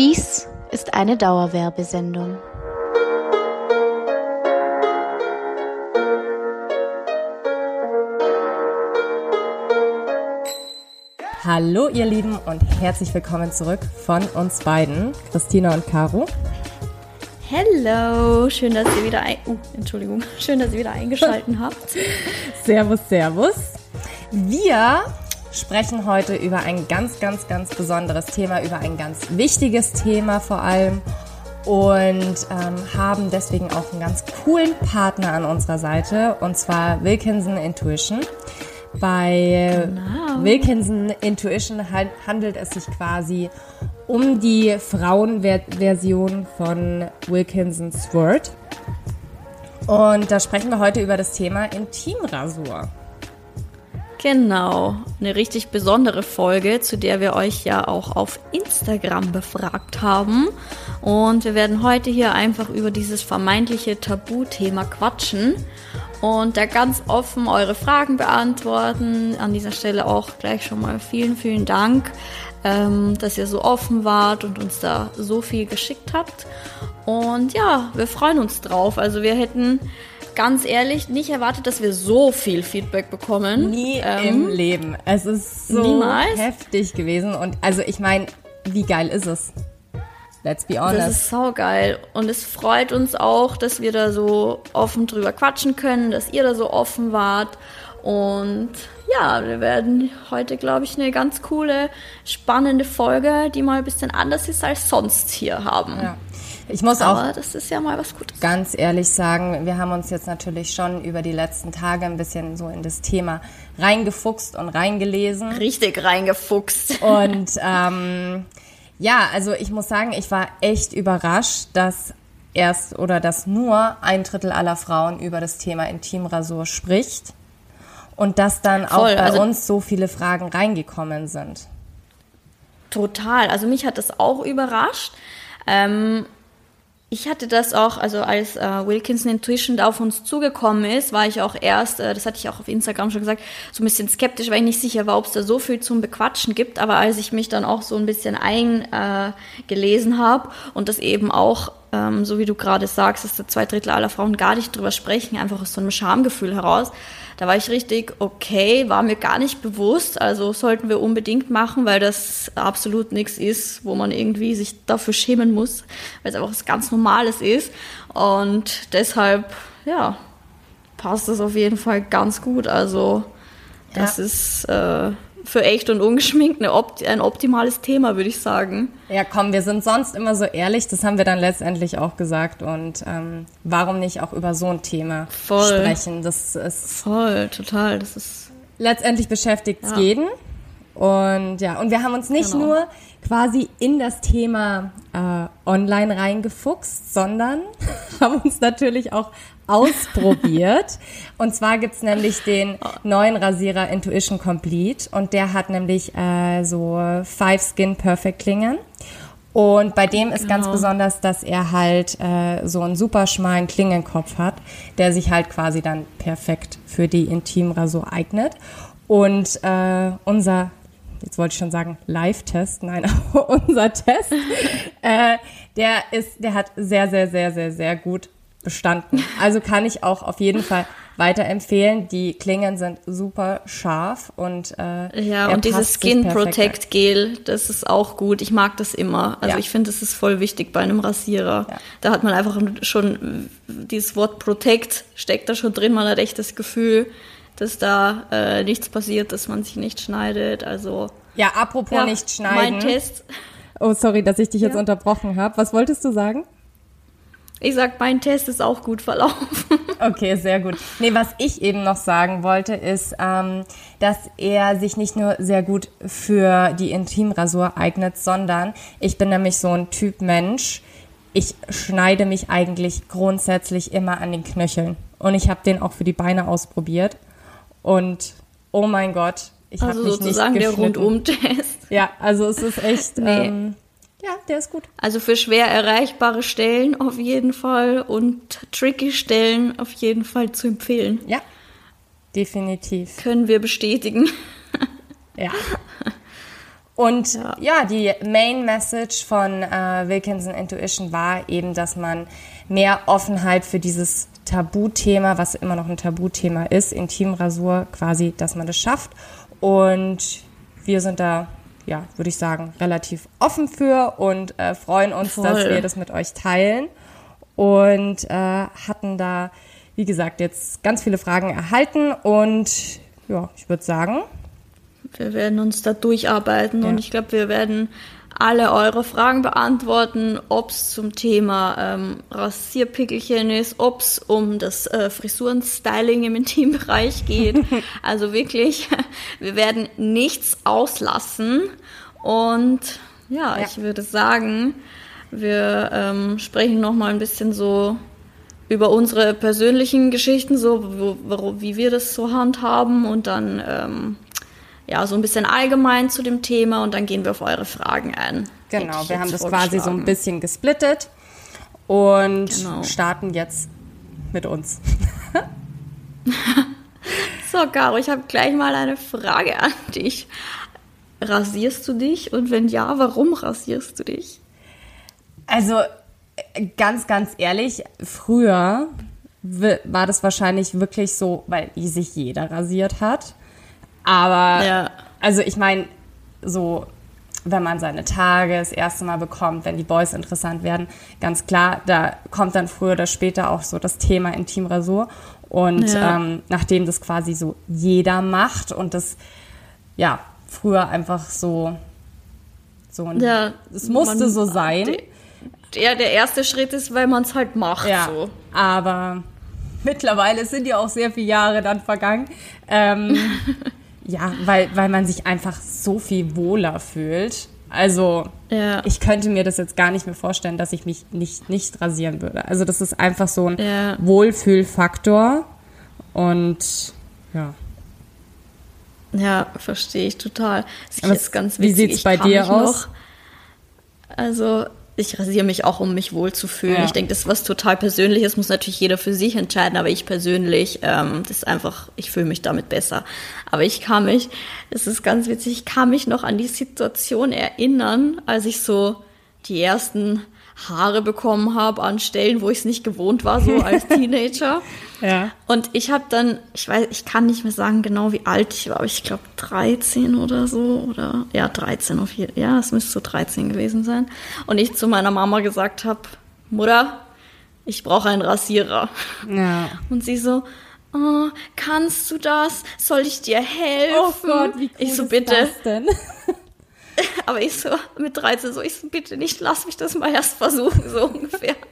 Dies ist eine Dauerwerbesendung. Hallo ihr Lieben und herzlich willkommen zurück von uns beiden, Christina und Caro. Hello, schön, dass ihr wieder ein uh, Entschuldigung, schön, dass ihr wieder eingeschaltet habt. Servus, servus. Wir sprechen heute über ein ganz, ganz, ganz besonderes Thema, über ein ganz wichtiges Thema vor allem und ähm, haben deswegen auch einen ganz coolen Partner an unserer Seite und zwar Wilkinson Intuition. Bei genau. Wilkinson Intuition handelt es sich quasi um die Frauenversion von Wilkinson's Word. Und da sprechen wir heute über das Thema Intimrasur. Genau, eine richtig besondere Folge, zu der wir euch ja auch auf Instagram befragt haben. Und wir werden heute hier einfach über dieses vermeintliche Tabuthema quatschen und da ganz offen eure Fragen beantworten. An dieser Stelle auch gleich schon mal vielen, vielen Dank ähm, dass ihr so offen wart und uns da so viel geschickt habt. Und ja, wir freuen uns drauf. Also wir hätten ganz ehrlich nicht erwartet, dass wir so viel Feedback bekommen. Nie ähm, im Leben. Es ist so niemals. heftig gewesen. Und also ich meine, wie geil ist es? Let's be honest. Das ist so geil. Und es freut uns auch, dass wir da so offen drüber quatschen können, dass ihr da so offen wart. Und ja, wir werden heute, glaube ich, eine ganz coole, spannende Folge, die mal ein bisschen anders ist als sonst hier haben. Ja. Ich muss Aber auch das ist ja mal was Gutes. ganz ehrlich sagen, wir haben uns jetzt natürlich schon über die letzten Tage ein bisschen so in das Thema reingefuchst und reingelesen. Richtig reingefuchst. Und ähm, ja, also ich muss sagen, ich war echt überrascht, dass erst oder dass nur ein Drittel aller Frauen über das Thema Intimrasur spricht und dass dann Voll, auch bei also uns so viele Fragen reingekommen sind. Total. Also mich hat das auch überrascht. Ähm, ich hatte das auch, also als äh, Wilkinson Intuition auf uns zugekommen ist, war ich auch erst, äh, das hatte ich auch auf Instagram schon gesagt, so ein bisschen skeptisch, weil ich nicht sicher war, ob es da so viel zum Bequatschen gibt. Aber als ich mich dann auch so ein bisschen eingelesen äh, habe und das eben auch, ähm, so wie du gerade sagst, dass da zwei Drittel aller Frauen gar nicht drüber sprechen, einfach aus so einem Schamgefühl heraus, da war ich richtig, okay, war mir gar nicht bewusst. Also sollten wir unbedingt machen, weil das absolut nichts ist, wo man irgendwie sich dafür schämen muss, weil es einfach was ganz Normales ist. Und deshalb, ja, passt das auf jeden Fall ganz gut. Also das ja. ist äh, für echt und ungeschminkt Opt ein optimales Thema, würde ich sagen. Ja, komm, wir sind sonst immer so ehrlich, das haben wir dann letztendlich auch gesagt. Und ähm, warum nicht auch über so ein Thema Voll. sprechen? Das ist Voll, total. Das ist letztendlich beschäftigt es ja. jeden. Und ja, und wir haben uns nicht genau. nur quasi in das Thema äh, online reingefuchst, sondern haben uns natürlich auch ausprobiert. und zwar gibt's nämlich den neuen Rasierer Intuition Complete und der hat nämlich äh, so Five Skin Perfect Klingen. Und bei dem ist genau. ganz besonders, dass er halt äh, so einen super schmalen Klingenkopf hat, der sich halt quasi dann perfekt für die Intimrasur eignet. Und äh, unser, jetzt wollte ich schon sagen, Live-Test, nein, unser Test, äh, der ist, der hat sehr, sehr, sehr, sehr, sehr gut bestanden. Also kann ich auch auf jeden Fall weiterempfehlen. Die Klingen sind super scharf und äh, ja und dieses Skin Protect Gel, das ist auch gut. Ich mag das immer. Also ja. ich finde, das ist voll wichtig bei einem Rasierer. Ja. Da hat man einfach schon dieses Wort Protect steckt da schon drin. Man hat echt das Gefühl, dass da äh, nichts passiert, dass man sich nicht schneidet. Also ja, apropos ja, nicht schneiden. Mein Test. Oh, sorry, dass ich dich jetzt unterbrochen habe. Was wolltest du sagen? Ich sag, mein Test ist auch gut verlaufen. Okay, sehr gut. Nee, was ich eben noch sagen wollte, ist, ähm, dass er sich nicht nur sehr gut für die Intimrasur eignet, sondern ich bin nämlich so ein Typ Mensch. Ich schneide mich eigentlich grundsätzlich immer an den Knöcheln. Und ich habe den auch für die Beine ausprobiert. Und oh mein Gott, ich also habe mich sozusagen nicht geschnitten. der Rundum-Test. Ja, also es ist echt. Nee. Ähm, ja, der ist gut. Also für schwer erreichbare Stellen auf jeden Fall und tricky Stellen auf jeden Fall zu empfehlen. Ja, definitiv. Können wir bestätigen. ja. Und ja. ja. die Main Message von äh, Wilkinson Intuition war eben, dass man mehr Offenheit für dieses Tabuthema, was immer noch ein Tabuthema ist, Intimrasur quasi, dass man das schafft. Und wir sind da, ja, würde ich sagen, relativ offen für und äh, freuen uns, Voll. dass wir das mit euch teilen. Und äh, hatten da, wie gesagt, jetzt ganz viele Fragen erhalten. Und ja, ich würde sagen. Wir werden uns da durcharbeiten ja. und ich glaube, wir werden alle eure Fragen beantworten, ob es zum Thema ähm, Rasierpickelchen ist, ob es um das äh, Frisurenstyling im Intimbereich geht. also wirklich, wir werden nichts auslassen. Und ja, ja. ich würde sagen, wir ähm, sprechen noch mal ein bisschen so über unsere persönlichen Geschichten, so wo, wo, wie wir das so handhaben und dann ähm, ja, so ein bisschen allgemein zu dem Thema und dann gehen wir auf eure Fragen ein. Genau, wir haben das quasi so ein bisschen gesplittet und genau. starten jetzt mit uns. so, Caro, ich habe gleich mal eine Frage an dich. Rasierst du dich und wenn ja, warum rasierst du dich? Also ganz, ganz ehrlich, früher war das wahrscheinlich wirklich so, weil sich jeder rasiert hat. Aber, ja. also ich meine, so, wenn man seine Tage das erste Mal bekommt, wenn die Boys interessant werden, ganz klar, da kommt dann früher oder später auch so das Thema Intimrasur. Und ja. ähm, nachdem das quasi so jeder macht und das, ja, früher einfach so, so ein, ja, es musste man, so sein. Der, der erste Schritt ist, weil man es halt macht. Ja, so. aber mittlerweile sind ja auch sehr viele Jahre dann vergangen. Ähm, Ja, weil, weil man sich einfach so viel wohler fühlt. Also ja. ich könnte mir das jetzt gar nicht mehr vorstellen, dass ich mich nicht, nicht rasieren würde. Also das ist einfach so ein ja. Wohlfühlfaktor. Und ja. Ja, verstehe ich total. Das ist ganz witzig. Wie sieht es bei dir aus? Noch, also ich rasiere mich auch, um mich wohlzufühlen. Ja. Ich denke, das ist was total Persönliches, muss natürlich jeder für sich entscheiden, aber ich persönlich, ähm, das ist einfach, ich fühle mich damit besser. Aber ich kann mich, es ist ganz witzig, ich kann mich noch an die Situation erinnern, als ich so die ersten Haare bekommen habe an Stellen, wo ich es nicht gewohnt war, so als Teenager. ja. Und ich habe dann, ich weiß, ich kann nicht mehr sagen genau, wie alt ich war, aber ich glaube 13 oder so oder ja 13 auf jeden Fall. Ja, es müsste so 13 gewesen sein. Und ich zu meiner Mama gesagt habe, Mutter, ich brauche einen Rasierer. Ja. Und sie so, oh, kannst du das? Soll ich dir helfen? Oh Gott, wie cool ich so, ist bitte. das denn? Aber ich so mit 13 so, ich so, bitte nicht, lass mich das mal erst versuchen, so ungefähr.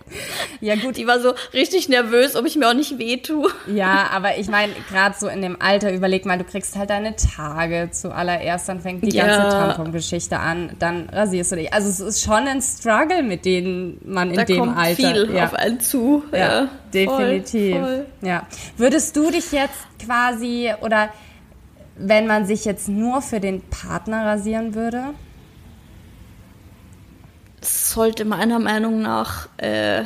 Ja, gut. Die war so richtig nervös, ob ich mir auch nicht weh tue. Ja, aber ich meine, gerade so in dem Alter, überleg mal, du kriegst halt deine Tage zuallererst, dann fängt die ja. ganze Tampon-Geschichte an, dann rasierst du dich. Also es ist schon ein Struggle, mit dem man in da dem kommt Alter. viel ja. auf einen zu. Ja, ja. definitiv. Voll, voll. Ja. Würdest du dich jetzt quasi oder wenn man sich jetzt nur für den Partner rasieren würde? Sollte meiner Meinung nach äh,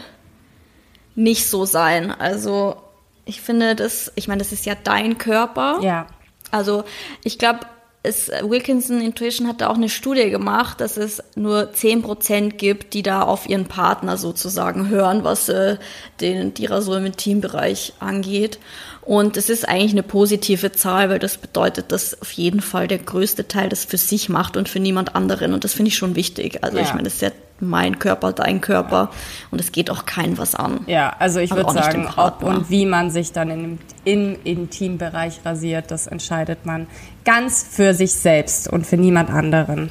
nicht so sein. Also ich finde das, ich meine, das ist ja dein Körper. Ja. Also ich glaube, es, Wilkinson Intuition hat da auch eine Studie gemacht, dass es nur 10% gibt, die da auf ihren Partner sozusagen hören, was äh, den, die Rasur im Teambereich angeht. Und es ist eigentlich eine positive Zahl, weil das bedeutet, dass auf jeden Fall der größte Teil das für sich macht und für niemand anderen. Und das finde ich schon wichtig. Also ja. ich meine, das ist ja mein Körper, dein Körper und es geht auch keinem was an. Ja, also ich würde sagen, ob und wie man sich dann im, im Intimbereich rasiert, das entscheidet man ganz für sich selbst und für niemand anderen.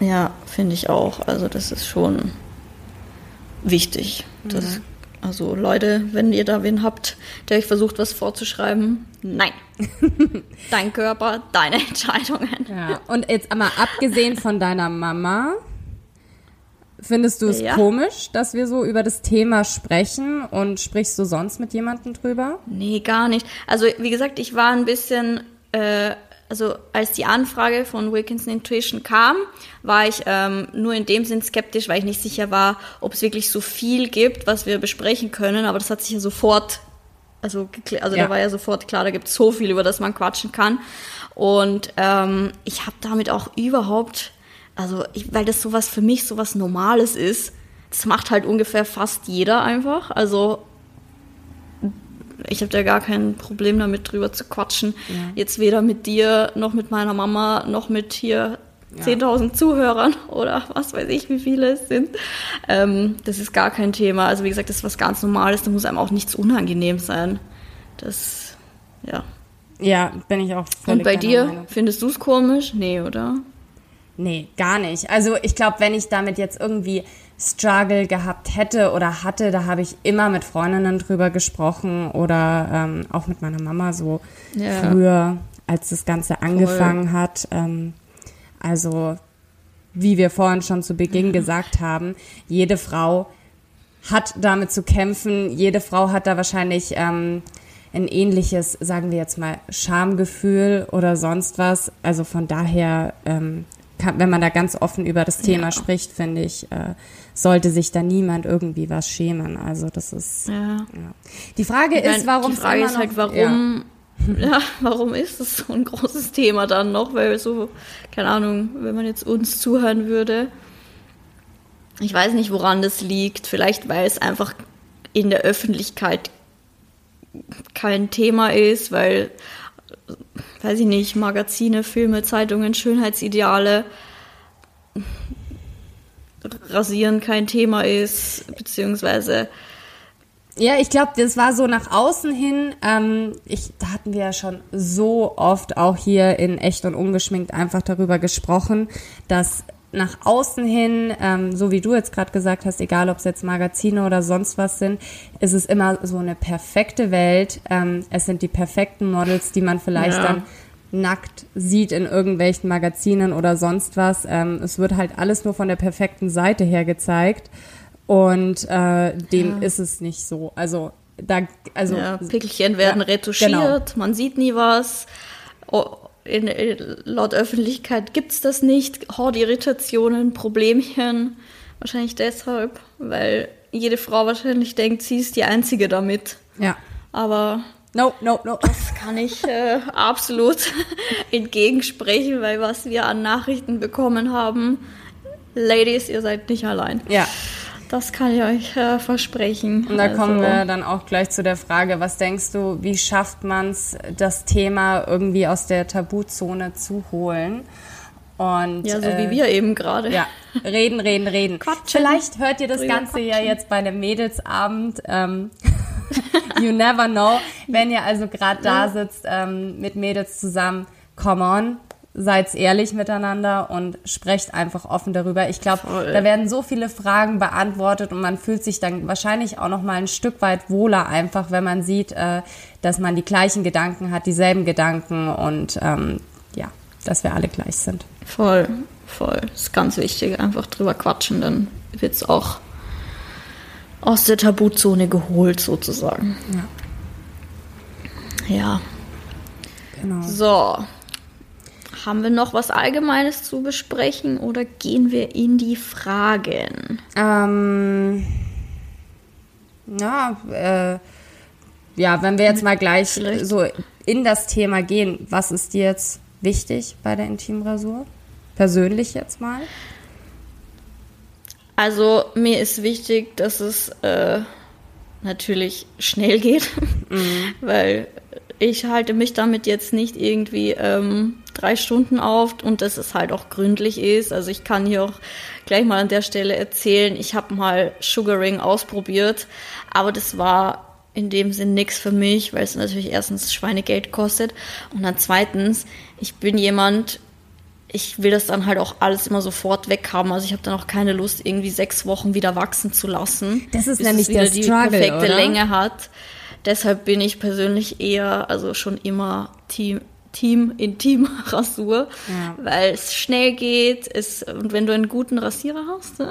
Ja, finde ich auch. Also das ist schon wichtig. Das, mhm. Also Leute, wenn ihr da wen habt, der euch versucht, was vorzuschreiben, nein. Dein Körper, deine Entscheidungen. Ja. Und jetzt einmal abgesehen von deiner Mama, findest du es ja. komisch, dass wir so über das Thema sprechen und sprichst du sonst mit jemandem drüber? Nee, gar nicht. Also wie gesagt, ich war ein bisschen äh, also als die Anfrage von Wilkinson Intuition kam, war ich ähm, nur in dem Sinn skeptisch, weil ich nicht sicher war, ob es wirklich so viel gibt, was wir besprechen können. Aber das hat sich ja sofort, also, also ja. da war ja sofort klar, da gibt es so viel, über das man quatschen kann. Und ähm, ich habe damit auch überhaupt, also ich, weil das sowas für mich sowas Normales ist, das macht halt ungefähr fast jeder einfach. Also ich habe da gar kein Problem damit drüber zu quatschen. Ja. Jetzt weder mit dir noch mit meiner Mama noch mit hier ja. 10.000 Zuhörern oder was weiß ich, wie viele es sind. Ähm, das ist gar kein Thema. Also wie gesagt, das ist was ganz Normales. Da muss einem auch nichts unangenehm sein. Das, ja. Ja, bin ich auch völlig Und bei dir, Meinung. findest du es komisch? Nee, oder? Nee, gar nicht. Also ich glaube, wenn ich damit jetzt irgendwie Struggle gehabt hätte oder hatte, da habe ich immer mit Freundinnen drüber gesprochen oder ähm, auch mit meiner Mama so ja. früher, als das Ganze angefangen Voll. hat. Ähm, also wie wir vorhin schon zu Beginn gesagt haben, jede Frau hat damit zu kämpfen. Jede Frau hat da wahrscheinlich ähm, ein ähnliches, sagen wir jetzt mal, Schamgefühl oder sonst was. Also von daher ähm, kann, wenn man da ganz offen über das Thema ja. spricht, finde ich, äh, sollte sich da niemand irgendwie was schämen. Also das ist. Ja. ja. Die Frage ich ist, warum. Die Frage ist halt, warum. Ja. ja, warum ist das so ein großes Thema dann noch? Weil so, keine Ahnung, wenn man jetzt uns zuhören würde. Ich weiß nicht, woran das liegt. Vielleicht, weil es einfach in der Öffentlichkeit kein Thema ist, weil weiß ich nicht, Magazine, Filme, Zeitungen, Schönheitsideale, Rasieren kein Thema ist, beziehungsweise ja, ich glaube, das war so nach außen hin. Ähm, ich, da hatten wir ja schon so oft auch hier in echt und ungeschminkt einfach darüber gesprochen, dass nach außen hin, ähm, so wie du jetzt gerade gesagt hast, egal ob es jetzt Magazine oder sonst was sind, ist es immer so eine perfekte Welt. Ähm, es sind die perfekten Models, die man vielleicht ja. dann nackt sieht in irgendwelchen Magazinen oder sonst was. Ähm, es wird halt alles nur von der perfekten Seite her gezeigt und äh, dem ja. ist es nicht so. Also da, also ja, Pickelchen werden ja, retuschiert, genau. man sieht nie was. Oh, in, in, laut Öffentlichkeit gibt es das nicht. Hordirritationen, Problemchen. Wahrscheinlich deshalb, weil jede Frau wahrscheinlich denkt, sie ist die Einzige damit. Ja. Aber No, no, no. Das kann ich äh, absolut entgegensprechen, weil was wir an Nachrichten bekommen haben, Ladies, ihr seid nicht allein. Ja. Das kann ich euch äh, versprechen. Und da also. kommen wir dann auch gleich zu der Frage, was denkst du, wie schafft man es, das Thema irgendwie aus der Tabuzone zu holen? Und, ja, so äh, wie wir eben gerade. Ja, reden, reden, reden. Quatschen. Vielleicht hört ihr das Ganze quatschen. ja jetzt bei einem Mädelsabend. Ähm, you never know. Wenn ihr also gerade da sitzt ähm, mit Mädels zusammen, come on, seid ehrlich miteinander und sprecht einfach offen darüber. Ich glaube, da werden so viele Fragen beantwortet und man fühlt sich dann wahrscheinlich auch noch mal ein Stück weit wohler einfach, wenn man sieht, äh, dass man die gleichen Gedanken hat, dieselben Gedanken und ähm, ja, dass wir alle gleich sind. Voll, voll. Das ist ganz wichtig, einfach drüber quatschen, dann wird es auch aus der Tabuzone geholt sozusagen. Ja. Ja. Genau. So, haben wir noch was Allgemeines zu besprechen oder gehen wir in die Fragen? Ähm, ja, äh, ja, wenn wir jetzt mal gleich Vielleicht. so in das Thema gehen, was ist dir jetzt wichtig bei der Intimrasur? Persönlich jetzt mal? Also mir ist wichtig, dass es äh, natürlich schnell geht, mhm. weil ich halte mich damit jetzt nicht irgendwie ähm, drei Stunden auf und dass es halt auch gründlich ist. Also ich kann hier auch gleich mal an der Stelle erzählen, ich habe mal Sugaring ausprobiert, aber das war in dem Sinn nichts für mich, weil es natürlich erstens Schweinegeld kostet und dann zweitens, ich bin jemand, ich will das dann halt auch alles immer sofort weghaben. Also ich habe dann auch keine Lust, irgendwie sechs Wochen wieder wachsen zu lassen. Das ist nämlich der Struggle, die perfekte oder? Länge hat. Deshalb bin ich persönlich eher, also schon immer Team, Team Intim-Rasur, ja. weil es schnell geht. Es, und wenn du einen guten Rasierer hast, ne,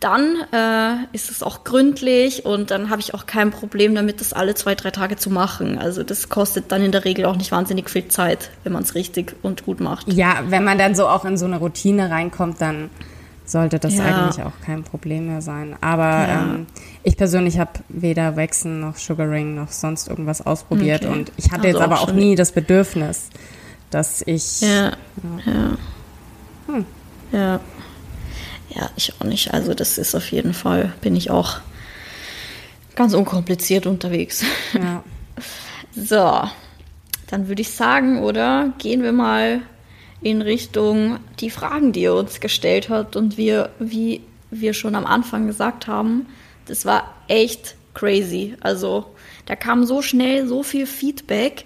dann äh, ist es auch gründlich und dann habe ich auch kein Problem damit, das alle zwei, drei Tage zu machen. Also das kostet dann in der Regel auch nicht wahnsinnig viel Zeit, wenn man es richtig und gut macht. Ja, wenn man dann so auch in so eine Routine reinkommt, dann sollte das ja. eigentlich auch kein Problem mehr sein. Aber ja. ähm, ich persönlich habe weder Waxen noch Sugaring noch sonst irgendwas ausprobiert okay. und ich hatte also jetzt aber auch nie das Bedürfnis, dass ich. Ja. Ja. Hm. Ja. Ja, ich auch nicht. Also das ist auf jeden Fall, bin ich auch ganz unkompliziert unterwegs. Ja. So, dann würde ich sagen, oder gehen wir mal in Richtung die Fragen, die er uns gestellt hat. Und wir, wie wir schon am Anfang gesagt haben, das war echt crazy. Also da kam so schnell so viel Feedback.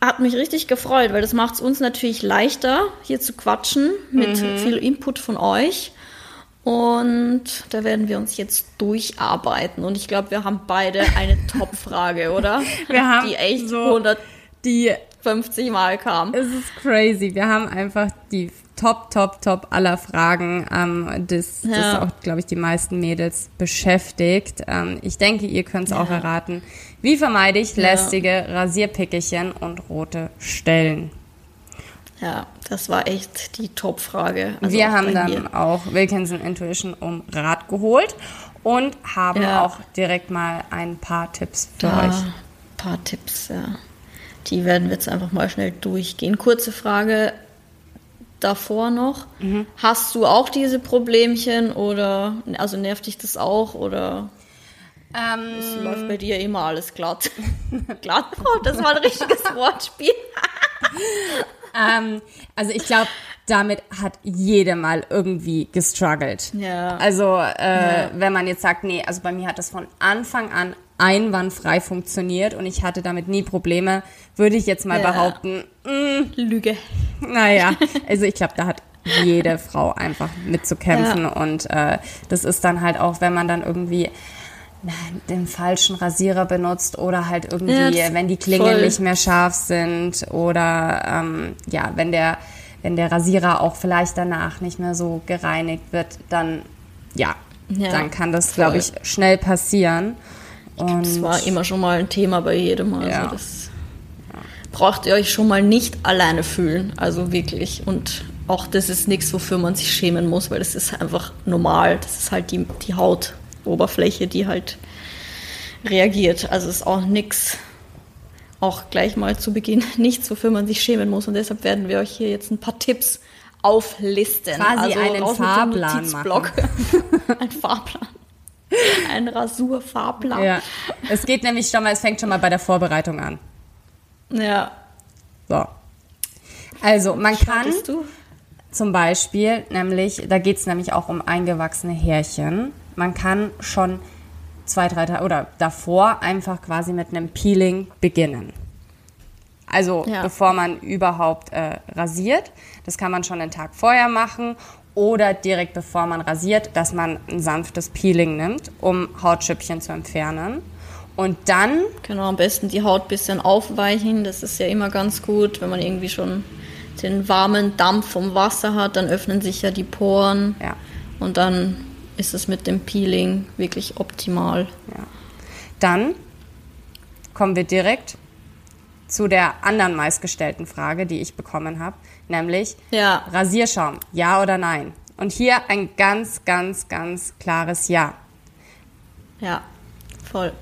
Hat mich richtig gefreut, weil das macht es uns natürlich leichter, hier zu quatschen mit mhm. viel Input von euch. Und da werden wir uns jetzt durcharbeiten. Und ich glaube, wir haben beide eine Top-Frage, oder? Wir haben die echt so 100, die 50 Mal kam. Es ist crazy. Wir haben einfach die Top, Top, Top aller Fragen, ähm, das, ja. das auch, glaube ich, die meisten Mädels beschäftigt. Ähm, ich denke, ihr könnt es ja. auch erraten. Wie vermeide ich lästige ja. Rasierpickelchen und rote Stellen? Ja, das war echt die Top-Frage. Also wir haben dann mir. auch Wilkinson Intuition um Rat geholt und haben auch direkt mal ein paar Tipps für da, euch. Ein paar Tipps, ja. Die werden wir jetzt einfach mal schnell durchgehen. Kurze Frage davor noch. Mhm. Hast du auch diese Problemchen oder also nervt dich das auch oder ähm, es läuft bei dir immer alles glatt? glatt? Oh, das war ein richtiges Wortspiel. ähm, also ich glaube, damit hat jede mal irgendwie gestruggelt. Ja. Also äh, ja. wenn man jetzt sagt, nee, also bei mir hat das von Anfang an einwandfrei funktioniert und ich hatte damit nie Probleme, würde ich jetzt mal ja. behaupten. Mh, mm, Lüge. Naja, also ich glaube, da hat jede Frau einfach mitzukämpfen ja. und äh, das ist dann halt auch, wenn man dann irgendwie den falschen Rasierer benutzt oder halt irgendwie, ja, wenn die Klingen voll. nicht mehr scharf sind oder ähm, ja, wenn der, wenn der Rasierer auch vielleicht danach nicht mehr so gereinigt wird, dann ja, ja dann kann das, glaube ich, schnell passieren. Und das war immer schon mal ein Thema bei jedem. Also ja. das braucht ihr euch schon mal nicht alleine fühlen. Also wirklich. Und auch das ist nichts, wofür man sich schämen muss, weil das ist einfach normal. Das ist halt die, die Hautoberfläche, die halt reagiert. Also ist auch nichts, auch gleich mal zu Beginn, nichts, wofür man sich schämen muss. Und deshalb werden wir euch hier jetzt ein paar Tipps auflisten. Quasi also einen Fahrplan machen. ein Fahrplan. Ein Rasurfahrplan. Ja. Es geht nämlich schon mal, es fängt schon mal bei der Vorbereitung an. Ja. So. Also, man kann du? zum Beispiel, nämlich, da geht es nämlich auch um eingewachsene Härchen. Man kann schon zwei, drei Tage oder davor einfach quasi mit einem Peeling beginnen. Also ja. bevor man überhaupt äh, rasiert. Das kann man schon einen Tag vorher machen oder direkt bevor man rasiert, dass man ein sanftes Peeling nimmt, um Hautschüppchen zu entfernen. Und dann. Genau, am besten die Haut ein bisschen aufweichen. Das ist ja immer ganz gut, wenn man irgendwie schon den warmen Dampf vom Wasser hat, dann öffnen sich ja die Poren. Ja. Und dann ist es mit dem Peeling wirklich optimal. Ja. Dann kommen wir direkt zu der anderen meistgestellten Frage, die ich bekommen habe, nämlich ja. Rasierschaum, ja oder nein? Und hier ein ganz, ganz, ganz klares Ja. Ja, voll.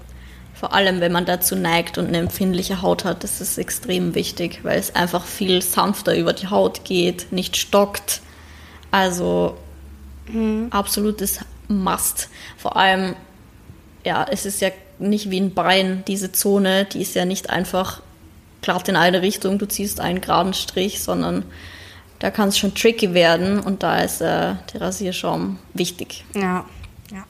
Vor allem, wenn man dazu neigt und eine empfindliche Haut hat, das ist extrem wichtig, weil es einfach viel sanfter über die Haut geht, nicht stockt. Also mhm. absolutes Must. Vor allem, ja, es ist ja nicht wie ein Bein, diese Zone, die ist ja nicht einfach glatt in eine Richtung, du ziehst einen geraden Strich, sondern da kann es schon tricky werden und da ist äh, der Rasierschaum wichtig. Ja, ja.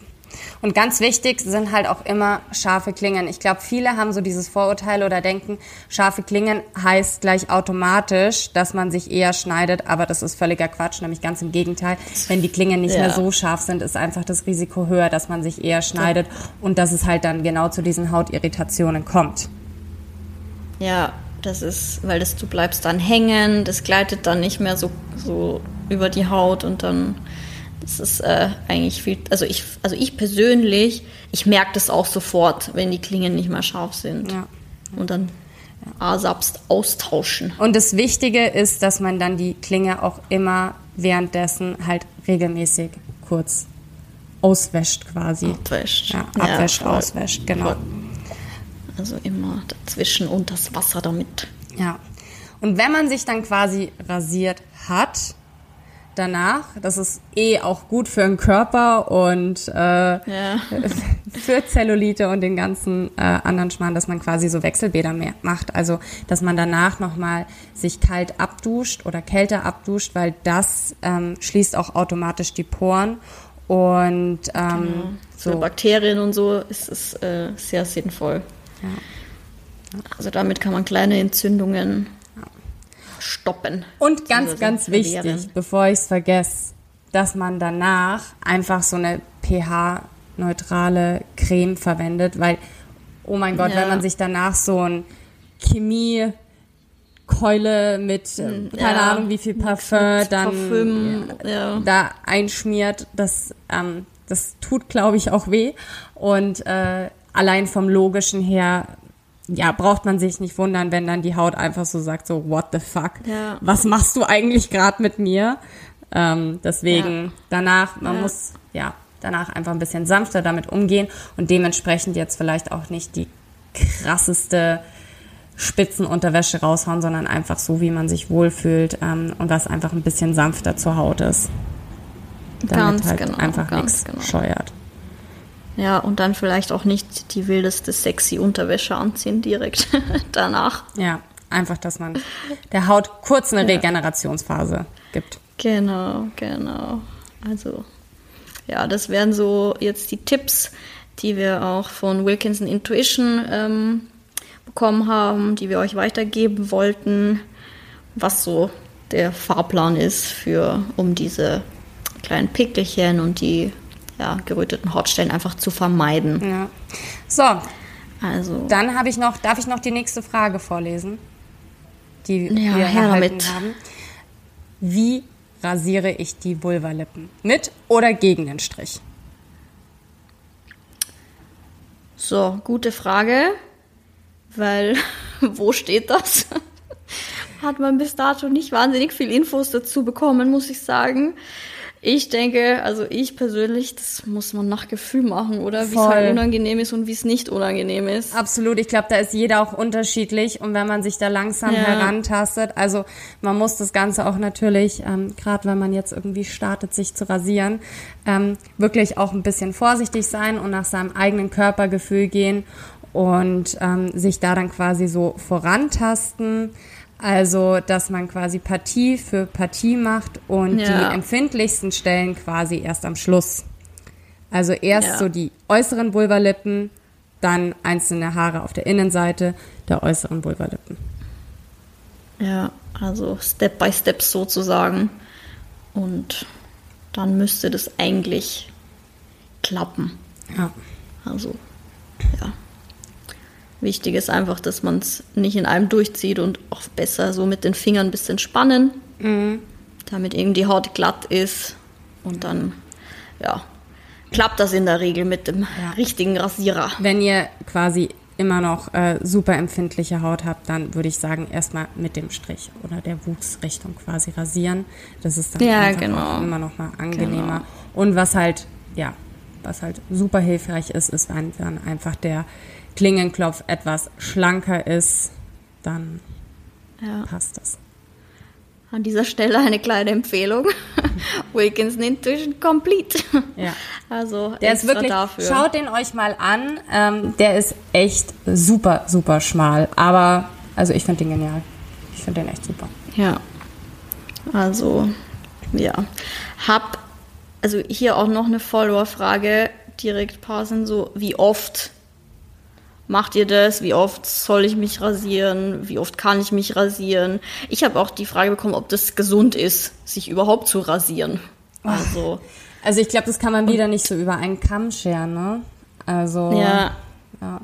Und ganz wichtig sind halt auch immer scharfe Klingen. Ich glaube, viele haben so dieses Vorurteil oder denken, scharfe Klingen heißt gleich automatisch, dass man sich eher schneidet, aber das ist völliger Quatsch, nämlich ganz im Gegenteil. Wenn die Klingen nicht ja. mehr so scharf sind, ist einfach das Risiko höher, dass man sich eher schneidet und dass es halt dann genau zu diesen Hautirritationen kommt. Ja, das ist, weil das, du bleibst dann hängen, das gleitet dann nicht mehr so, so über die Haut und dann das ist äh, eigentlich viel, also ich, also ich persönlich, ich merke das auch sofort, wenn die Klingen nicht mehr scharf sind. Ja. Und dann ASAPst austauschen. Und das Wichtige ist, dass man dann die Klinge auch immer währenddessen halt regelmäßig kurz auswäscht quasi. Abwäscht. Ja, abwäscht, ja, auswäscht, genau. Voll. Also immer dazwischen und das Wasser damit. Ja. Und wenn man sich dann quasi rasiert hat, danach, das ist eh auch gut für den Körper und äh, ja. für Zellulite und den ganzen äh, anderen Schmarrn, dass man quasi so Wechselbäder mehr macht. Also, dass man danach nochmal sich kalt abduscht oder kälter abduscht, weil das ähm, schließt auch automatisch die Poren und ähm, genau. so. Für Bakterien und so ist es äh, sehr sinnvoll. Ja. Also damit kann man kleine Entzündungen stoppen. Und ganz, also ganz wichtig, bevor ich es vergesse, dass man danach einfach so eine pH-neutrale Creme verwendet, weil, oh mein Gott, ja. wenn man sich danach so ein Chemie Keule mit äh, hm, keine ja, Ahnung wie viel Parfum dann Parfüm, ja. da einschmiert, das ähm, das tut glaube ich auch weh und äh, allein vom logischen her ja, braucht man sich nicht wundern, wenn dann die Haut einfach so sagt, so, what the fuck? Ja. Was machst du eigentlich gerade mit mir? Ähm, deswegen ja. danach, man ja. muss, ja, danach einfach ein bisschen sanfter damit umgehen und dementsprechend jetzt vielleicht auch nicht die krasseste Spitzenunterwäsche raushauen, sondern einfach so, wie man sich wohlfühlt ähm, und was einfach ein bisschen sanfter zur Haut ist. Damit ganz halt genau, einfach nichts genau. scheuert. Ja, und dann vielleicht auch nicht die wildeste sexy Unterwäsche anziehen direkt danach. Ja, einfach, dass man der Haut kurz eine Regenerationsphase gibt. Genau, genau. Also, ja, das wären so jetzt die Tipps, die wir auch von Wilkinson Intuition ähm, bekommen haben, die wir euch weitergeben wollten, was so der Fahrplan ist für, um diese kleinen Pickelchen und die ja, geröteten Hautstellen einfach zu vermeiden. Ja. So, also. dann habe ich noch, darf ich noch die nächste Frage vorlesen, die ja, wir erhalten damit. haben. Wie rasiere ich die Vulvalippen? Mit oder gegen den Strich? So, gute Frage, weil wo steht das? Hat man bis dato nicht wahnsinnig viel Infos dazu bekommen, muss ich sagen. Ich denke, also ich persönlich, das muss man nach Gefühl machen, oder? Wie es halt unangenehm ist und wie es nicht unangenehm ist. Absolut. Ich glaube, da ist jeder auch unterschiedlich. Und wenn man sich da langsam ja. herantastet, also man muss das Ganze auch natürlich, ähm, gerade wenn man jetzt irgendwie startet, sich zu rasieren, ähm, wirklich auch ein bisschen vorsichtig sein und nach seinem eigenen Körpergefühl gehen und ähm, sich da dann quasi so vorantasten. Also, dass man quasi Partie für Partie macht und ja. die empfindlichsten Stellen quasi erst am Schluss. Also erst ja. so die äußeren Vulvalippen, dann einzelne Haare auf der Innenseite der äußeren Vulvalippen. Ja, also Step by Step sozusagen. Und dann müsste das eigentlich klappen. Ja. Also, ja. Wichtig ist einfach, dass man es nicht in einem durchzieht und auch besser so mit den Fingern ein bisschen spannen, mhm. damit eben die Haut glatt ist und dann, ja, klappt das in der Regel mit dem ja. richtigen Rasierer. Wenn ihr quasi immer noch äh, super empfindliche Haut habt, dann würde ich sagen, erstmal mit dem Strich oder der Wuchsrichtung quasi rasieren. Das ist dann ja, genau. immer noch mal angenehmer. Genau. Und was halt, ja, was halt super hilfreich ist, ist dann einfach der Klingenklopf etwas schlanker ist, dann ja. passt das. An dieser Stelle eine kleine Empfehlung. Wilkinson Intuition Complete. Ja. Also der ist wirklich, dafür. schaut den euch mal an. Ähm, der ist echt super, super schmal. Aber, also ich finde den genial. Ich finde den echt super. Ja. Also, ja. Hab, also hier auch noch eine Follower-Frage direkt passen, so wie oft macht ihr das? Wie oft soll ich mich rasieren? Wie oft kann ich mich rasieren? Ich habe auch die Frage bekommen, ob das gesund ist, sich überhaupt zu rasieren. Also, also ich glaube, das kann man wieder nicht so über einen Kamm scheren, ne? Also ja. ja.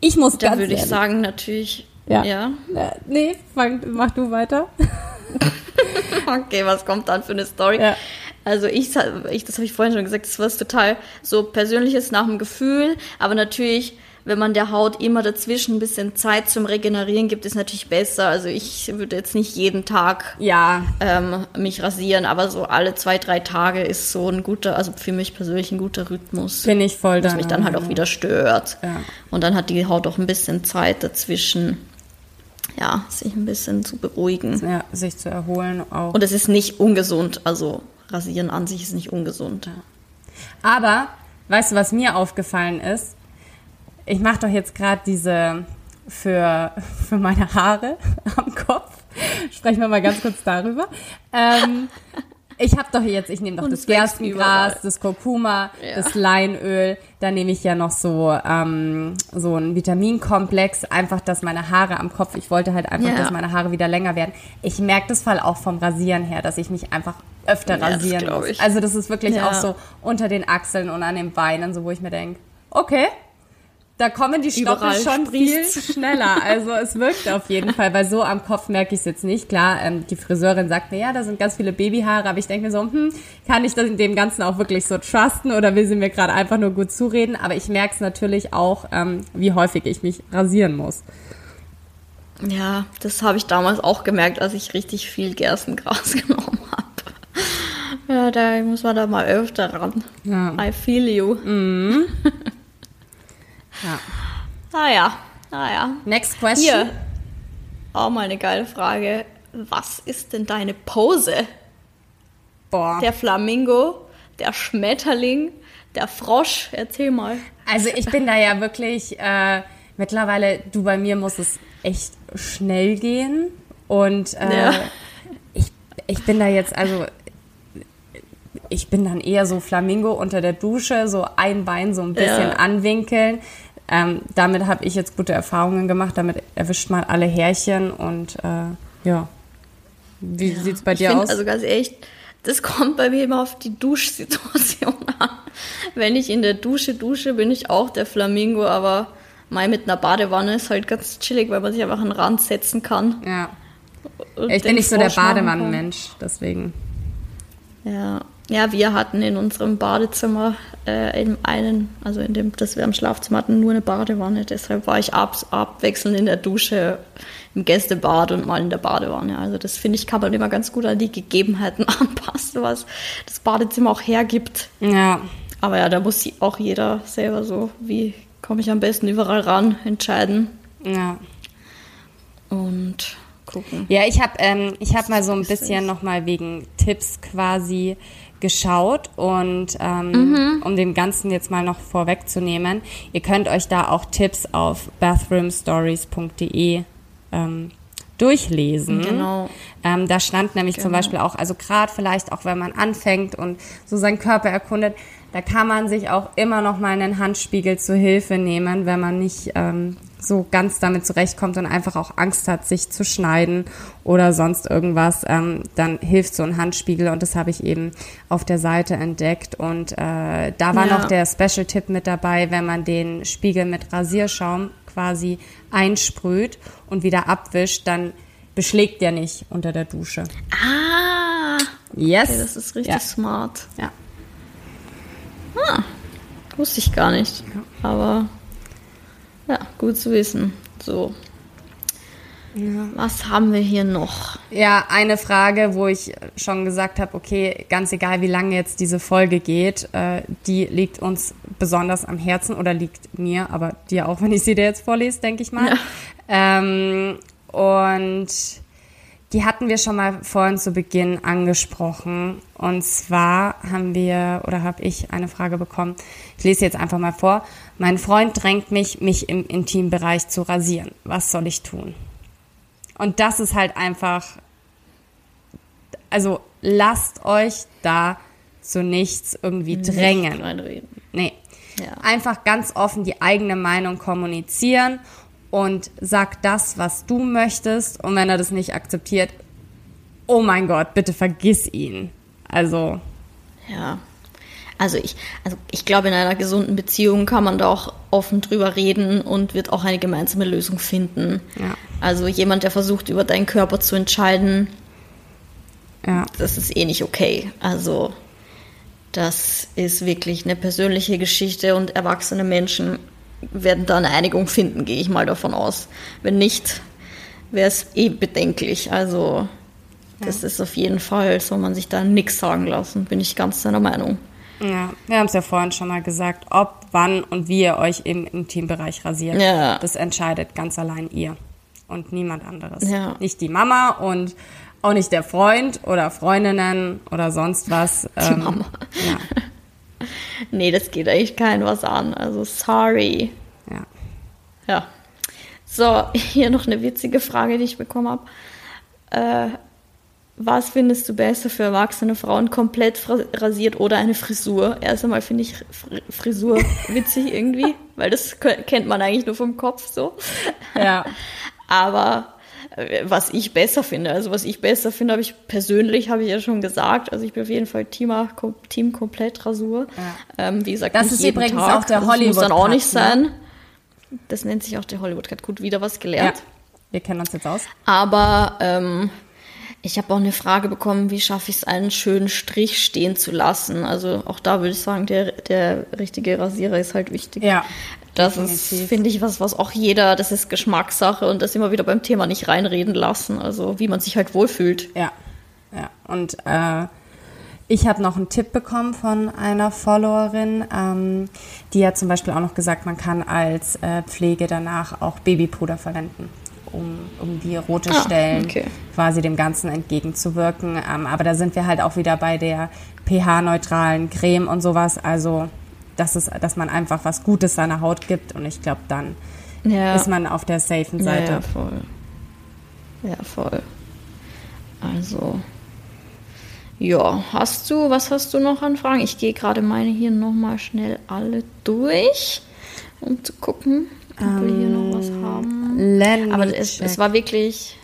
Ich muss da würde ich sagen, natürlich. Ja. ja. ja. Nee, fang, mach du weiter. okay, was kommt dann für eine Story? Ja. Also ich, ich das habe ich vorhin schon gesagt, das war total so persönliches nach dem Gefühl, aber natürlich wenn man der Haut immer dazwischen ein bisschen Zeit zum Regenerieren gibt, ist natürlich besser. Also ich würde jetzt nicht jeden Tag ja. ähm, mich rasieren, aber so alle zwei, drei Tage ist so ein guter, also für mich persönlich ein guter Rhythmus. Bin ich voll da. Was mich dann halt auch wieder stört. Ja. Und dann hat die Haut auch ein bisschen Zeit dazwischen ja, sich ein bisschen zu beruhigen. Ja, sich zu erholen auch. Und es ist nicht ungesund, also Rasieren an sich ist nicht ungesund. Aber, weißt du, was mir aufgefallen ist? Ich mache doch jetzt gerade diese für, für meine Haare am Kopf. Sprechen wir mal ganz kurz darüber. Ähm, ich habe doch jetzt, ich nehme doch Und das Gerstengras, das Kurkuma, Ja. das Leinöl. Da nehme ich ja noch so ähm, so einen Vitaminkomplex, einfach, dass meine Haare am Kopf. Ich wollte halt einfach, Ja. dass meine Haare wieder länger werden. Ich merke das Fall auch vom Rasieren her, dass ich mich einfach öfter Ja, rasieren muss. Also das ist wirklich auch so unter den Achseln und an den Beinen, so wo ich mir denke, okay. Da kommen die Stoppel Überall schon viel schneller. Also es wirkt auf jeden Fall, weil so am Kopf merke ich es jetzt nicht. Klar, ähm, die Friseurin sagt mir, ja, da sind ganz viele Babyhaare, aber ich denke mir so, hm, kann ich das in dem Ganzen auch wirklich so trusten oder will sie mir gerade einfach nur gut zureden? Aber ich merke es natürlich auch, ähm, wie häufig ich mich rasieren muss. Ja, das habe ich damals auch gemerkt, als ich richtig viel Gerstengras genommen habe. Ja, da muss man da mal öfter ran. Ja. I feel you. Ja. Naja, naja. Next question. Hier, auch mal eine geile Frage. Was ist denn deine Pose? Boah. Der Flamingo, der Schmetterling, der Frosch? Erzähl mal. Also ich bin da ja wirklich äh, mittlerweile, du bei mir muss es echt schnell gehen und äh, Ja. ich, ich bin da jetzt also ich bin dann eher so Flamingo unter der Dusche, so ein Bein so ein bisschen Ja. anwinkeln. Ähm, damit habe ich jetzt gute Erfahrungen gemacht. Damit erwischt man alle Härchen und äh, ja. Wie sieht's bei Ich dir find, aus? Also ganz ehrlich, das kommt bei mir immer auf die Duschsituation an. Wenn ich in der Dusche dusche, bin ich auch der Flamingo, aber mal mit einer Badewanne ist halt ganz chillig, weil man sich einfach an den Rand setzen kann. ja. Ich bin nicht so der. Badewannenmensch, deswegen. Ja. Ja, wir hatten in unserem Badezimmer äh, in einen, also in dem, das wir am Schlafzimmer hatten, nur eine Badewanne. Deshalb war ich ab, abwechselnd in der Dusche, im Gästebad und mal in der Badewanne. Also das finde ich, kann man immer ganz gut an die Gegebenheiten anpassen, was das Badezimmer auch hergibt. Ja. Aber ja, da muss sie- auch jeder selber so, wie komme ich am besten überall ran, entscheiden Ja. und gucken. Ja, ich habe ähm, ich hab mal so ein bisschen nochmal wegen Tipps quasi geschaut und ähm, um dem Ganzen jetzt mal noch vorwegzunehmen, ihr könnt euch da auch Tipps auf bathroomstories.de ähm, durchlesen. Genau. Ähm, da stand nämlich zum Genau. Beispiel auch, also gerade vielleicht auch, wenn man anfängt und so seinen Körper erkundet, da kann man sich auch immer noch mal einen Handspiegel zur Hilfe nehmen, wenn man nicht ähm, so ganz damit zurechtkommt und einfach auch Angst hat, sich zu schneiden oder sonst irgendwas, ähm, dann hilft so ein Handspiegel und das habe ich eben auf der Seite entdeckt und äh, da war Ja. noch der Special-Tipp mit dabei, wenn man den Spiegel mit Rasierschaum quasi einsprüht und wieder abwischt, dann beschlägt der nicht unter der Dusche. Ah, Yes. okay, das ist richtig Ja. smart. ja. Wusste ich gar nicht. Aber ja, gut zu wissen. So. Was haben wir hier noch? Ja, eine Frage, wo ich schon gesagt habe, okay, ganz egal, wie lange jetzt diese Folge geht, äh, die liegt uns besonders am Herzen oder liegt mir, aber dir auch, wenn ich sie dir jetzt vorlese, denke ich mal. Ähm, und die hatten wir schon mal vorhin zu Beginn angesprochen. Und zwar haben wir oder habe ich eine Frage bekommen. Ich lese jetzt einfach mal vor. Mein Freund drängt mich, mich im Intimbereich zu rasieren. Was soll ich tun? Und das ist halt einfach, also lasst euch da zu nichts irgendwie drängen. Nicht. Nee. Ja. Einfach ganz offen die eigene Meinung kommunizieren und sag das, was du möchtest. Und wenn er das nicht akzeptiert, oh mein Gott, bitte vergiss ihn. Also, Ja. Also ich, also ich glaube, in einer gesunden Beziehung kann man da auch offen drüber reden und wird auch eine gemeinsame Lösung finden. Ja. Also jemand, der versucht, über deinen Körper zu entscheiden, ja. das ist eh nicht okay. Also das ist wirklich eine persönliche Geschichte und erwachsene Menschen werden da eine Einigung finden, gehe ich mal davon aus. Wenn nicht, wäre es eh bedenklich. Also das ist auf jeden Fall, soll man sich da nichts sagen lassen, bin ich ganz seiner Meinung. Ja, wir haben es ja vorhin schon mal gesagt, ob, wann und wie ihr euch im Intimbereich rasiert. Ja. Das entscheidet ganz allein ihr. und niemand anderes. Ja. Nicht die Mama und auch nicht der Freund oder Freundinnen oder sonst was. Die ähm, Mama. Ja. nee, das geht eigentlich kein was an. Also sorry. Ja. Ja. So, hier noch eine witzige Frage, die ich bekommen habe. Äh, was findest du besser für erwachsene Frauen, komplett rasiert oder eine Frisur? Erst einmal finde ich Frisur witzig irgendwie, weil das kennt man eigentlich nur vom Kopf so. Ja. Aber äh, was ich besser finde, also was ich besser finde, habe ich persönlich, habe ich ja schon gesagt. Also ich bin auf jeden Fall Team, Team komplett Rasur. Ja. Ähm, wie gesagt, das ist übrigens Tag. auch der Hollywood. Das muss dann auch nicht sein. Ne? Das nennt sich auch der Hollywood Cut. Gut, wieder was gelernt. Ja. Wir kennen uns jetzt aus. Aber ähm, ich habe auch eine Frage bekommen, wie schaffe ich es, einen schönen Strich stehen zu lassen. Also auch da würde ich sagen, der, der richtige Rasierer ist halt wichtig. Ja. Das definitiv. ist, finde ich, was, was auch jeder, das ist Geschmackssache und das immer wieder beim Thema nicht reinreden lassen. Also wie man sich halt wohlfühlt. Ja. Ja. Und äh, ich habe noch einen Tipp bekommen von einer Followerin, ähm, die hat zum Beispiel auch noch gesagt, man kann als äh, Pflege danach auch Babypuder verwenden um, um die rote ah, Stellen okay. quasi dem Ganzen entgegenzuwirken. Ähm, aber da sind wir halt auch wieder bei der pH-neutralen Creme und sowas. Also, dass, es, dass man einfach was Gutes seiner Haut gibt und ich glaube, dann ja. ist man auf der safen Seite. Ja, ja, voll. Ja, voll. Also, ja, hast du, was hast du noch an Fragen? Ich gehe gerade meine hier nochmal schnell alle durch, um zu gucken ob wir hier noch was ähm, haben. Aber es, es, war wirklich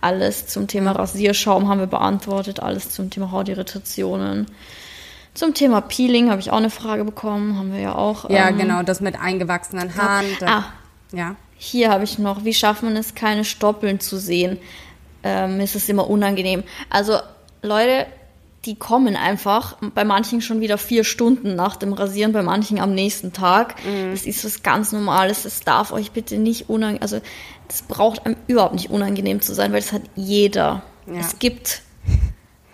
alles zum Thema Rasierschaum haben wir beantwortet, alles zum Thema Hautirritationen. Zum Thema Peeling habe ich auch eine Frage bekommen, haben wir ja auch. Ja, ähm, genau, das mit eingewachsenen Haaren. Ah, ja. Hier habe ich noch, wie schafft man es, keine Stoppeln zu sehen? Ähm, ist es immer unangenehm. Also, Leute, die kommen einfach bei manchen schon wieder vier Stunden nach dem Rasieren, bei manchen am nächsten Tag. Mhm. Das ist was ganz Normales. Das darf euch bitte nicht unangenehm, also das braucht einem überhaupt nicht unangenehm zu sein, weil das hat jeder. Ja. Es gibt,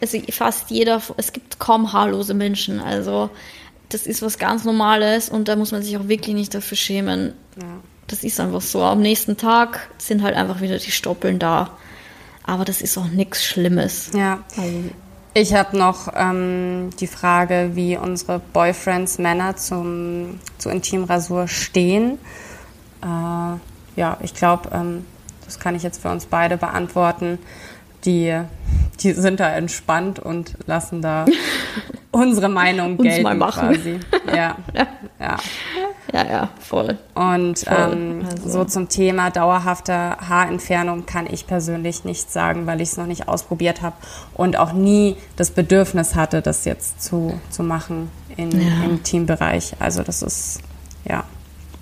also fast jeder, es gibt kaum haarlose Menschen. Also das ist was ganz Normales und da muss man sich auch wirklich nicht dafür schämen. Ja. Das ist einfach so. Am nächsten Tag sind halt einfach wieder die Stoppeln da. Aber das ist auch nichts Schlimmes. Ja. Also, ich habe noch ähm, die Frage, wie unsere Boyfriends, Männer zum, zu Intimrasur stehen. Äh, ja, ich glaube, ähm, das kann ich jetzt für uns beide beantworten. Die, die sind da entspannt und lassen da unsere Meinung gelten mal machen. quasi. Ja, ja. ja. Ja, ja, voll. Und voll. Ähm, also. so zum Thema dauerhafte Haarentfernung kann ich persönlich nicht sagen, weil ich es noch nicht ausprobiert habe und auch nie das Bedürfnis hatte, das jetzt zu, zu machen in, ja. im Teambereich. Also das ist, ja.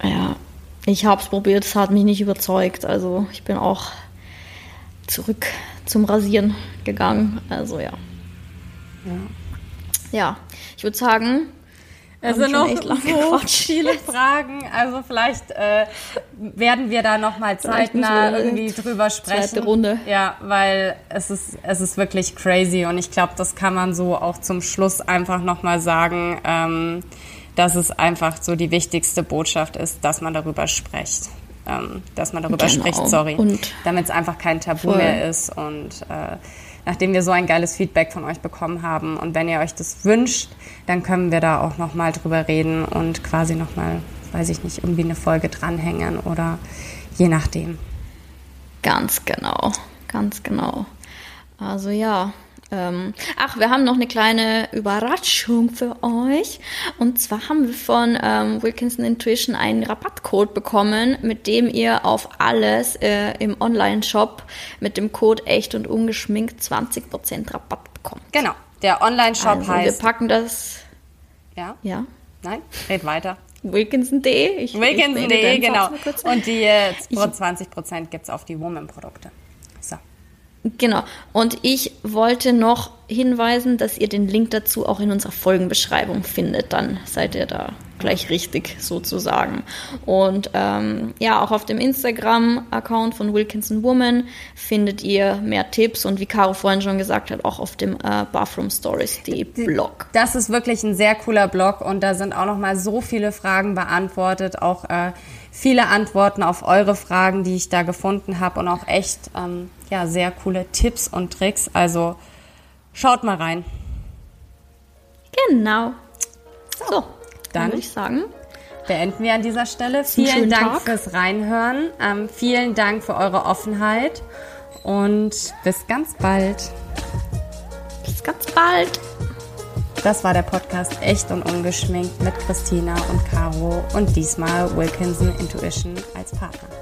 Ja, ich habe es probiert, es hat mich nicht überzeugt. Also ich bin auch zurück zum Rasieren gegangen. Also ja. Ja, ja ich würde sagen, es sind noch so viele Fragen. Also vielleicht äh, werden wir da noch mal zeitnah irgendwie drüber sprechen. Zweite Runde. Ja, weil es ist es ist wirklich crazy und ich glaube, das kann man so auch zum Schluss einfach noch mal sagen, ähm, dass es einfach so die wichtigste Botschaft ist, dass man darüber spricht. Ähm, dass man darüber genau. spricht, sorry. Damit es einfach kein Tabu voll. mehr ist und äh, nachdem wir so ein geiles Feedback von euch bekommen haben. Und wenn ihr euch das wünscht, dann können wir da auch nochmal drüber reden und quasi nochmal, weiß ich nicht, irgendwie eine Folge dranhängen oder je nachdem. Ganz genau, ganz genau. Also ja, ähm, ach, wir haben noch eine kleine Überraschung für euch. Und zwar haben wir von ähm, Wilkinson Intuition einen Rabattcode bekommen, mit dem ihr auf alles äh, im Online-Shop mit dem Code echt und ungeschminkt 20% Rabatt bekommt. Genau. Der Online-Shop also, heißt. Wir packen das. Ja? Ja. Nein? Red weiter. Wilkinson.de. Wilkinson.de, genau. Und die äh, 20% gibt es auf die Woman-Produkte. Genau. Und ich wollte noch hinweisen, dass ihr den Link dazu auch in unserer Folgenbeschreibung findet. Dann seid ihr da gleich richtig sozusagen. Und ähm, ja, auch auf dem Instagram-Account von Wilkinson Woman findet ihr mehr Tipps und wie Caro vorhin schon gesagt hat, auch auf dem äh, Bathroom Stories, die Blog. Das ist wirklich ein sehr cooler Blog und da sind auch noch mal so viele Fragen beantwortet, auch äh, viele Antworten auf eure Fragen, die ich da gefunden habe und auch echt ähm, ja sehr coole Tipps und Tricks. Also schaut mal rein. Genau. So, dann würde ich sagen, beenden wir an dieser Stelle. Vielen Dank Tag. fürs Reinhören. Ähm, vielen Dank für eure Offenheit und bis ganz bald. Bis ganz bald. Das war der Podcast Echt und Ungeschminkt mit Christina und Caro und diesmal Wilkinson Intuition als Partner.